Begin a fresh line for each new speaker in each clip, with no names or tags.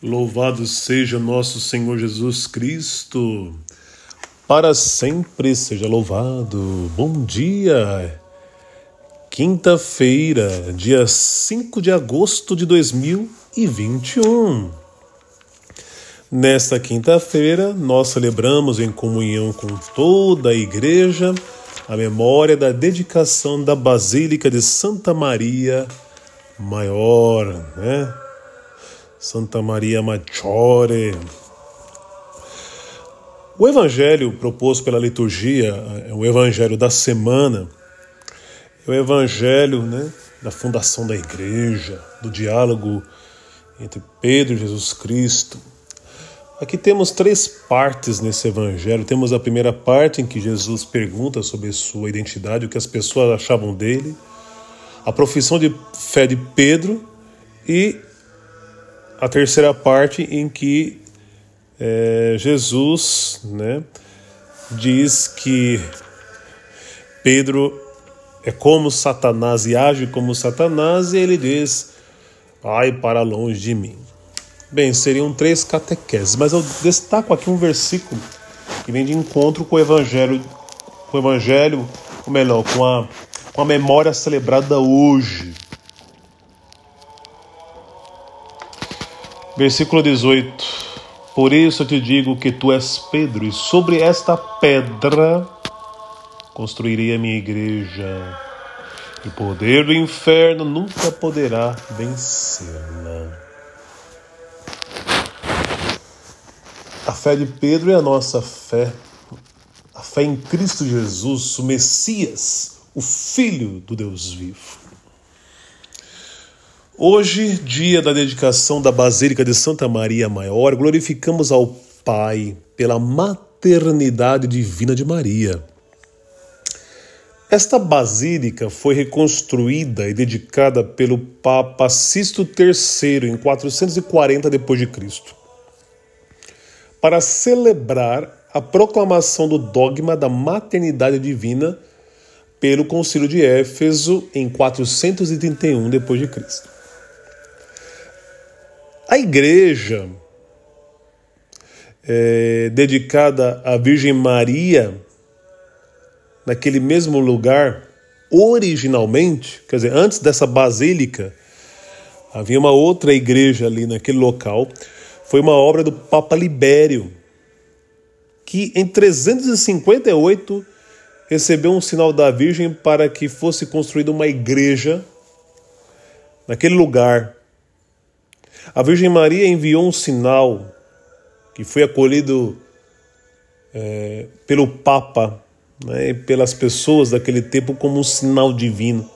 Louvado seja nosso Senhor Jesus Cristo, para sempre seja louvado. Bom dia, quinta-feira, dia 5 de agosto de 2021. Nesta quinta-feira, nós celebramos em comunhão com toda a Igreja a memória da dedicação da Basílica de Santa Maria Maior, né? Santa Maria Maggiore. O evangelho proposto pela liturgia, é o evangelho da semana, é o evangelho né, da fundação da igreja, do diálogo entre Pedro e Jesus Cristo. Aqui temos três partes nesse evangelho. Temos a primeira parte em que Jesus pergunta sobre sua identidade, o que as pessoas achavam dele, a profissão de fé de Pedro e a terceira parte em que é, Jesus né, diz que Pedro é como Satanás e age como Satanás, e ele diz: Ai para longe de mim. Bem, seriam três catequeses, mas eu destaco aqui um versículo que vem de encontro com o Evangelho, com o Evangelho, ou melhor, com a, com a memória celebrada hoje Versículo 18: Por isso eu te digo que tu és Pedro, e sobre esta pedra construirei a minha igreja, e o poder do inferno nunca poderá vencê-la. A fé de Pedro é a nossa fé, a fé em Cristo Jesus, o Messias, o Filho do Deus vivo. Hoje, dia da dedicação da Basílica de Santa Maria Maior, glorificamos ao Pai pela maternidade divina de Maria. Esta basílica foi reconstruída e dedicada pelo Papa Sisto III em 440 d.C. para celebrar a proclamação do dogma da maternidade divina pelo Concílio de Éfeso em 431 d.C. A igreja é, dedicada à Virgem Maria, naquele mesmo lugar, originalmente, quer dizer, antes dessa basílica, havia uma outra igreja ali naquele local. Foi uma obra do Papa Libério, que em 358 recebeu um sinal da Virgem para que fosse construída uma igreja naquele lugar a Virgem Maria enviou um sinal que foi acolhido é, pelo Papa né, e pelas pessoas daquele tempo como um sinal divino.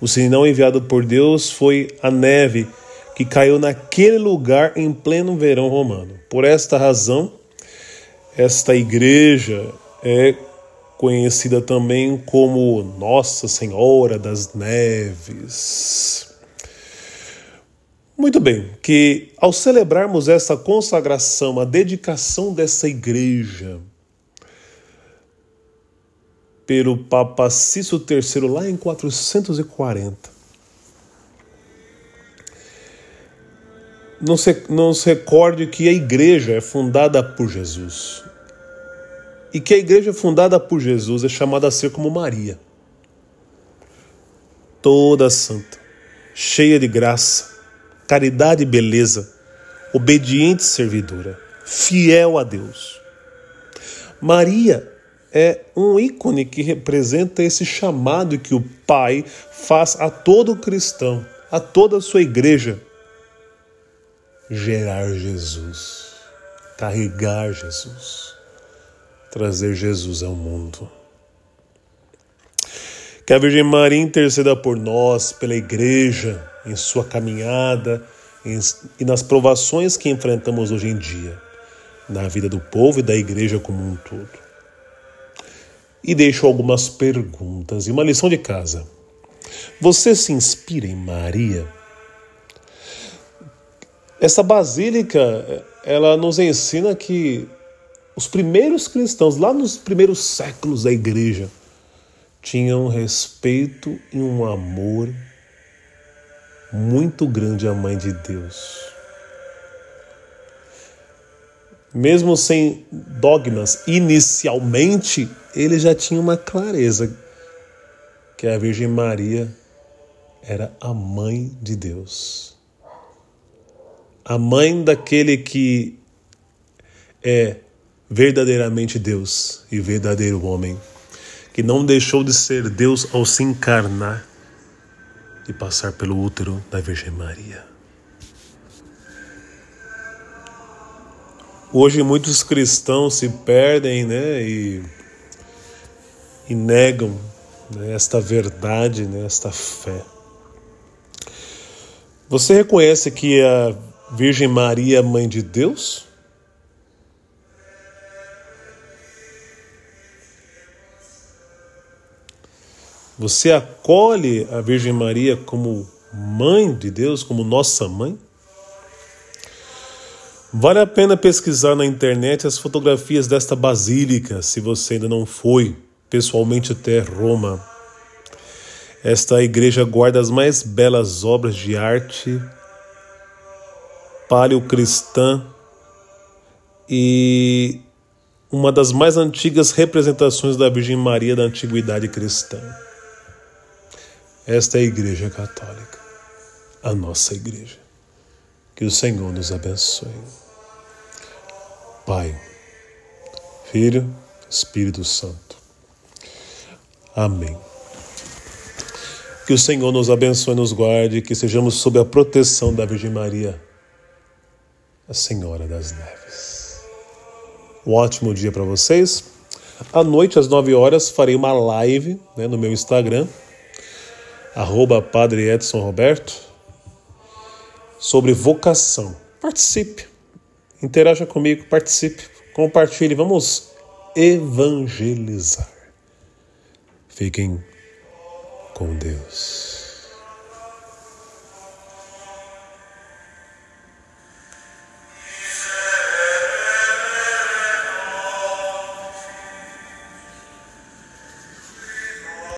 O sinal enviado por Deus foi a neve que caiu naquele lugar em pleno verão romano. Por esta razão, esta igreja é conhecida também como Nossa Senhora das Neves. Muito bem, que ao celebrarmos essa consagração, a dedicação dessa igreja pelo Papa Cício III lá em 440, não se, não se recorde que a igreja é fundada por Jesus. E que a igreja fundada por Jesus é chamada a ser como Maria, toda santa, cheia de graça, caridade e beleza, obediente servidora, fiel a Deus. Maria é um ícone que representa esse chamado que o Pai faz a todo cristão, a toda a sua igreja. Gerar Jesus, carregar Jesus, trazer Jesus ao mundo. Que a Virgem Maria interceda por nós, pela igreja, em sua caminhada em, e nas provações que enfrentamos hoje em dia, na vida do povo e da igreja como um todo. E deixo algumas perguntas e uma lição de casa. Você se inspira em Maria? Essa basílica, ela nos ensina que os primeiros cristãos, lá nos primeiros séculos da igreja, tinham respeito e um amor muito grande à Mãe de Deus. mesmo sem dogmas, inicialmente ele já tinha uma clareza que a Virgem Maria era a mãe de Deus. A mãe daquele que é verdadeiramente Deus e verdadeiro homem, que não deixou de ser Deus ao se encarnar e passar pelo útero da Virgem Maria. Hoje muitos cristãos se perdem né, e, e negam né, esta verdade, né, esta fé. Você reconhece que a Virgem Maria é mãe de Deus? Você acolhe a Virgem Maria como mãe de Deus, como nossa mãe? Vale a pena pesquisar na internet as fotografias desta basílica, se você ainda não foi pessoalmente até Roma. Esta igreja guarda as mais belas obras de arte paleocristã e uma das mais antigas representações da Virgem Maria da antiguidade cristã. Esta é a Igreja Católica, a nossa igreja. Que o Senhor nos abençoe. Pai, Filho, Espírito Santo. Amém. Que o Senhor nos abençoe nos guarde, que sejamos sob a proteção da Virgem Maria, a Senhora das Neves. Um ótimo dia para vocês. À noite, às 9 horas, farei uma live né, no meu Instagram, arroba Padre Edson Roberto, sobre vocação. Participe Interaja comigo, participe, compartilhe, vamos evangelizar. Fiquem com Deus.